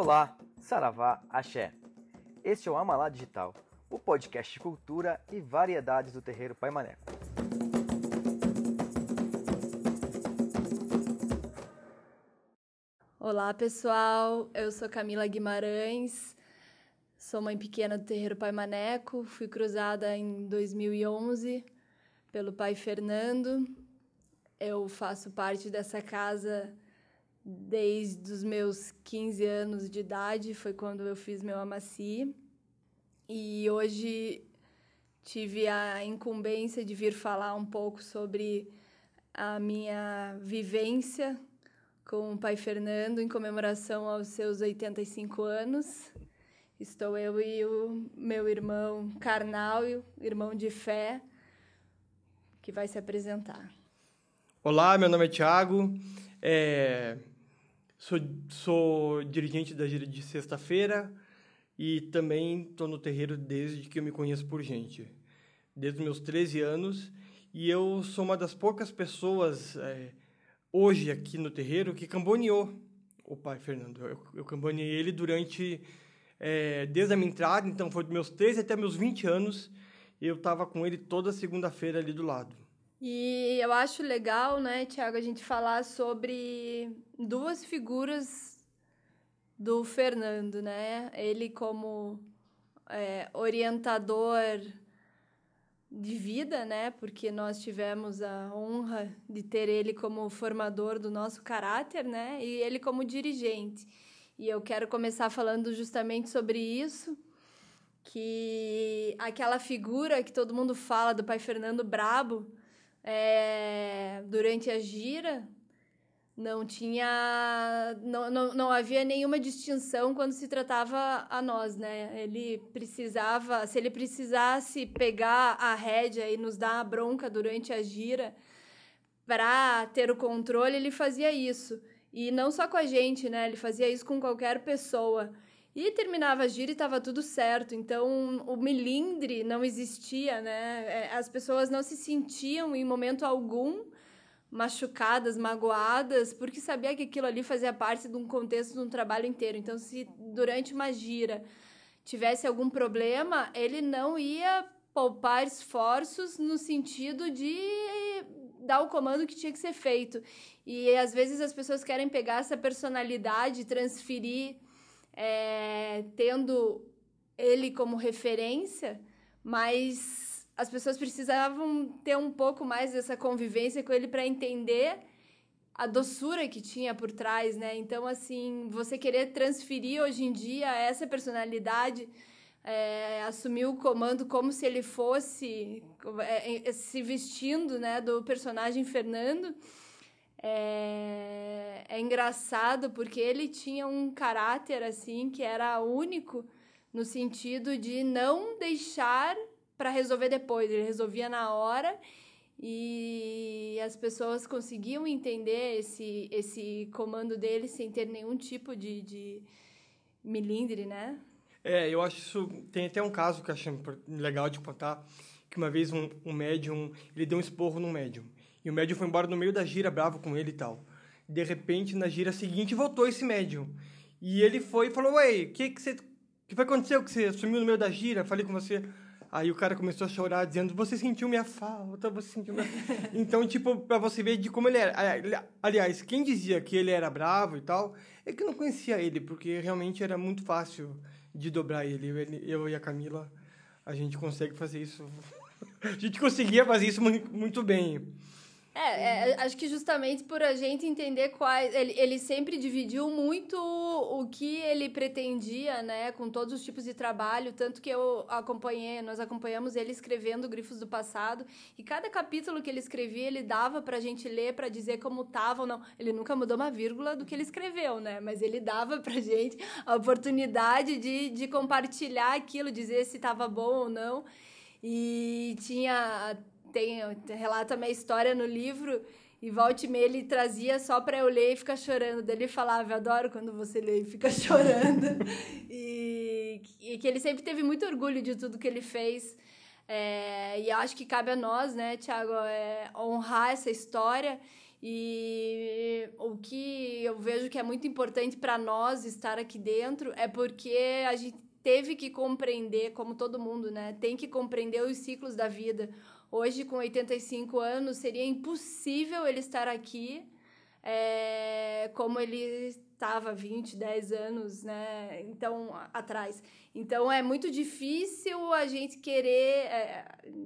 Olá, Saravá, Axé. Este é o Amalá Digital, o podcast de cultura e variedades do terreiro Pai Maneco. Olá pessoal, eu sou Camila Guimarães, sou mãe pequena do terreiro Pai Maneco, fui cruzada em 2011 pelo pai Fernando. Eu faço parte dessa casa desde os meus 15 anos de idade, foi quando eu fiz meu amaci. E hoje tive a incumbência de vir falar um pouco sobre a minha vivência com o pai Fernando em comemoração aos seus 85 anos. Estou eu e o meu irmão carnal, irmão de fé, que vai se apresentar. Olá, meu nome é Thiago. É, Sou, sou dirigente da gira de sexta-feira e também estou no terreiro desde que eu me conheço por gente, desde os meus 13 anos. E eu sou uma das poucas pessoas é, hoje aqui no terreiro que camboneou o pai Fernando. Eu, eu camboneei ele durante, é, desde a minha entrada, então foi dos meus 13 até meus 20 anos. Eu estava com ele toda segunda-feira ali do lado. E eu acho legal, né, Tiago, a gente falar sobre duas figuras do Fernando, né? Ele como é, orientador de vida, né? Porque nós tivemos a honra de ter ele como formador do nosso caráter, né? E ele como dirigente. E eu quero começar falando justamente sobre isso, que aquela figura que todo mundo fala do pai Fernando Brabo, é, durante a gira não tinha não, não, não havia nenhuma distinção quando se tratava a nós né? Ele precisava se ele precisasse pegar a rédea e nos dar a bronca durante a gira para ter o controle ele fazia isso. E não só com a gente né? Ele fazia isso com qualquer pessoa e terminava a gira e estava tudo certo. Então, o milindre não existia, né? É, as pessoas não se sentiam em momento algum machucadas, magoadas, porque sabia que aquilo ali fazia parte de um contexto de um trabalho inteiro. Então, se durante uma gira tivesse algum problema, ele não ia poupar esforços no sentido de dar o comando que tinha que ser feito. E às vezes as pessoas querem pegar essa personalidade, transferir é, tendo ele como referência, mas as pessoas precisavam ter um pouco mais dessa convivência com ele para entender a doçura que tinha por trás, né? Então, assim, você querer transferir hoje em dia essa personalidade, é, assumir o comando como se ele fosse é, se vestindo, né, do personagem Fernando, é, é engraçado porque ele tinha um caráter assim que era único no sentido de não deixar para resolver depois, ele resolvia na hora e as pessoas conseguiam entender esse, esse comando dele sem ter nenhum tipo de, de milindre, né? É, eu acho isso. Tem até um caso que eu acho legal de contar: que uma vez um, um médium ele deu um esporro num médium. E o médium foi embora no meio da gira, bravo com ele e tal. De repente, na gira seguinte, voltou esse médium. E ele foi e falou: Ué, o que, que você. que foi aconteceu que você sumiu no meio da gira? Falei com você. Aí o cara começou a chorar, dizendo: Você sentiu minha falta, você sentiu minha. então, tipo, pra você ver de como ele era. Aliás, quem dizia que ele era bravo e tal, é que não conhecia ele, porque realmente era muito fácil de dobrar ele. Eu e a Camila, a gente consegue fazer isso. a gente conseguia fazer isso muito bem. É, é, acho que justamente por a gente entender quais. Ele, ele sempre dividiu muito o que ele pretendia, né, com todos os tipos de trabalho. Tanto que eu acompanhei, nós acompanhamos ele escrevendo Grifos do Passado. E cada capítulo que ele escrevia, ele dava pra gente ler para dizer como tava ou não. Ele nunca mudou uma vírgula do que ele escreveu, né? Mas ele dava pra gente a oportunidade de, de compartilhar aquilo, dizer se tava bom ou não. E tinha tem, relata minha história no livro e volte e ele trazia só para eu ler e ficar chorando. Daí ele falava, eu adoro quando você lê e fica chorando. e, e, que ele sempre teve muito orgulho de tudo que ele fez. É, e acho que cabe a nós, né, Tiago, é, honrar essa história E o que eu vejo que é muito importante para nós estar aqui dentro é porque a gente teve que compreender, como todo mundo, né? Tem que compreender os ciclos da vida. Hoje, com 85 anos, seria impossível ele estar aqui é, como ele estava 20, 10 anos, né? Então, atrás. Então, é muito difícil a gente querer. É,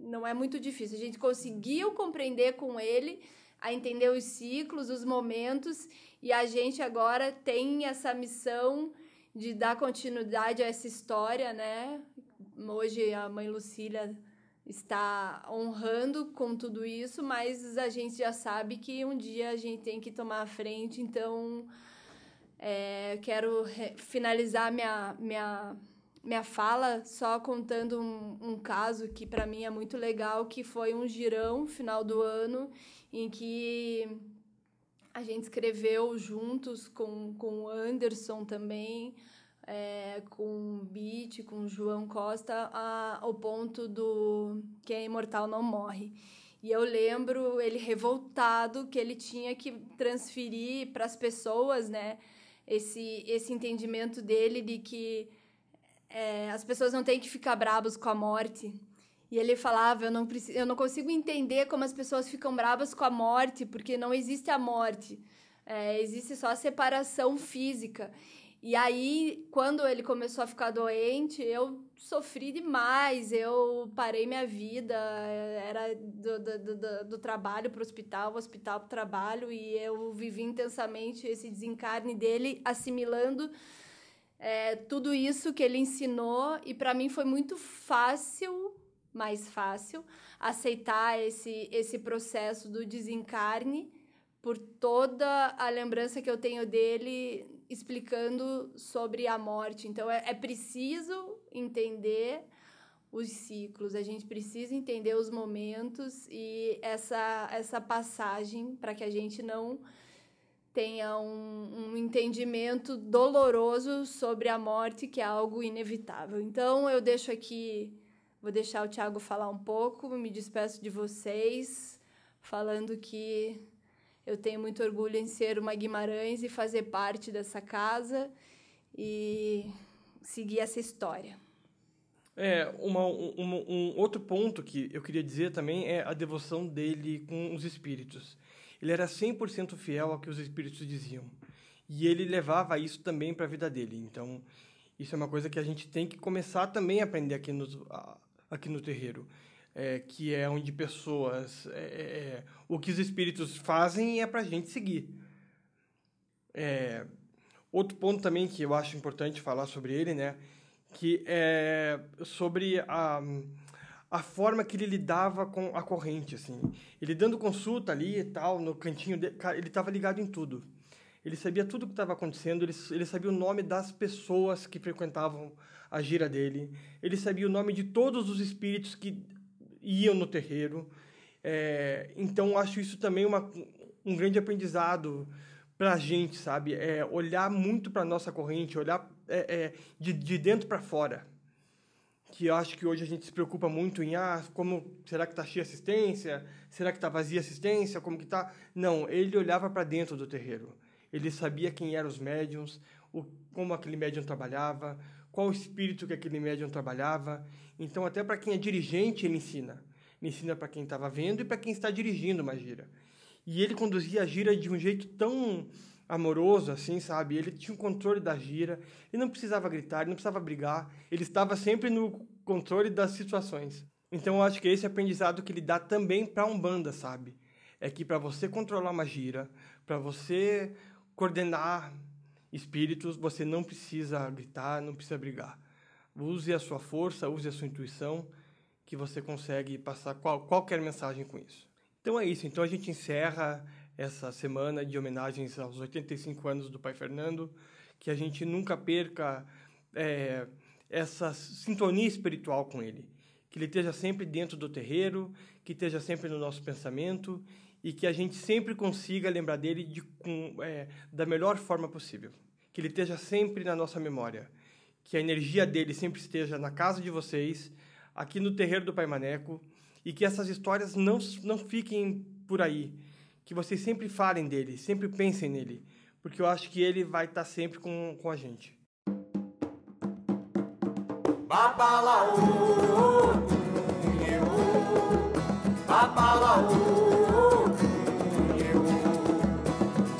não é muito difícil. A gente conseguiu compreender com ele a entender os ciclos, os momentos, e a gente agora tem essa missão de dar continuidade a essa história, né? Hoje a mãe Lucília está honrando com tudo isso, mas a gente já sabe que um dia a gente tem que tomar a frente, então é, quero finalizar minha, minha, minha fala só contando um, um caso que para mim é muito legal, que foi um girão final do ano em que a gente escreveu juntos com, com o Anderson também, é, com Beat, com João Costa, a, o ponto do Quem é imortal não morre. E eu lembro ele revoltado que ele tinha que transferir para as pessoas, né, esse, esse entendimento dele de que é, as pessoas não têm que ficar bravas com a morte, e ele falava: eu não, preciso, eu não consigo entender como as pessoas ficam bravas com a morte, porque não existe a morte, é, existe só a separação física. E aí, quando ele começou a ficar doente, eu sofri demais. Eu parei minha vida, era do, do, do, do trabalho para o hospital, hospital para o trabalho, e eu vivi intensamente esse desencarne dele, assimilando é, tudo isso que ele ensinou. E para mim foi muito fácil mais fácil aceitar esse, esse processo do desencarne por toda a lembrança que eu tenho dele explicando sobre a morte. Então, é, é preciso entender os ciclos, a gente precisa entender os momentos e essa, essa passagem para que a gente não tenha um, um entendimento doloroso sobre a morte, que é algo inevitável. Então, eu deixo aqui Vou deixar o Thiago falar um pouco, me despeço de vocês, falando que eu tenho muito orgulho em ser uma Guimarães e fazer parte dessa casa e seguir essa história. É, uma, um, outro ponto que eu queria dizer também é a devoção dele com os espíritos. Ele era 100% fiel ao que os espíritos diziam. E ele levava isso também para a vida dele. Então, isso é uma coisa que a gente tem que começar também a aprender aqui aqui no terreiro, é, que é onde pessoas. É, é, é o que os espíritos fazem é para a gente seguir. É, outro ponto também que eu acho importante falar sobre ele, né? Que é sobre a, a forma que ele lidava com a corrente, assim. Ele dando consulta ali e tal, no cantinho dele, ele estava ligado em tudo. Ele sabia tudo o que estava acontecendo, ele, ele sabia o nome das pessoas que frequentavam a gira dele, ele sabia o nome de todos os espíritos que iam no terreiro. É, então, acho isso também uma, um grande aprendizado para a gente, sabe? É olhar muito para a nossa corrente, olhar é, é, de, de dentro para fora. Que eu acho que hoje a gente se preocupa muito em, ah, como, será que está cheia assistência? Será que está vazia assistência? Como que está? Não, ele olhava para dentro do terreiro. Ele sabia quem eram os médiums, o, como aquele médium trabalhava, qual o espírito que aquele médium trabalhava. Então, até para quem é dirigente, ele ensina. Ele ensina para quem estava vendo e para quem está dirigindo uma gira. E ele conduzia a gira de um jeito tão amoroso, assim, sabe? Ele tinha o um controle da gira, ele não precisava gritar, ele não precisava brigar, ele estava sempre no controle das situações. Então, eu acho que esse é aprendizado que ele dá também para a Umbanda, sabe? É que para você controlar uma gira, para você coordenar espíritos, você não precisa gritar, não precisa brigar. Use a sua força, use a sua intuição, que você consegue passar qual, qualquer mensagem com isso. Então é isso. Então a gente encerra essa semana de homenagens aos 85 anos do Pai Fernando, que a gente nunca perca é, essa sintonia espiritual com ele, que ele esteja sempre dentro do terreiro, que esteja sempre no nosso pensamento e que a gente sempre consiga lembrar dele de, com, é, da melhor forma possível. Que ele esteja sempre na nossa memória, que a energia dele sempre esteja na casa de vocês, aqui no terreiro do Pai Maneco, e que essas histórias não, não fiquem por aí, que vocês sempre falem dele, sempre pensem nele, porque eu acho que ele vai estar sempre com, com a gente. Babalaú, babalaú,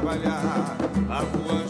trabalhar. A rua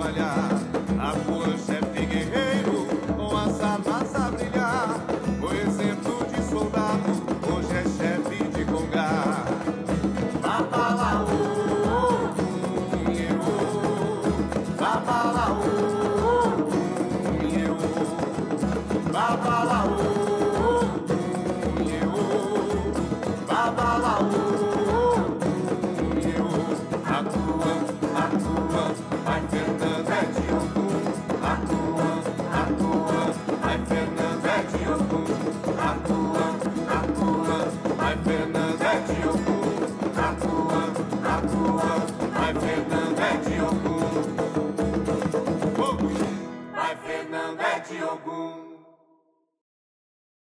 Baba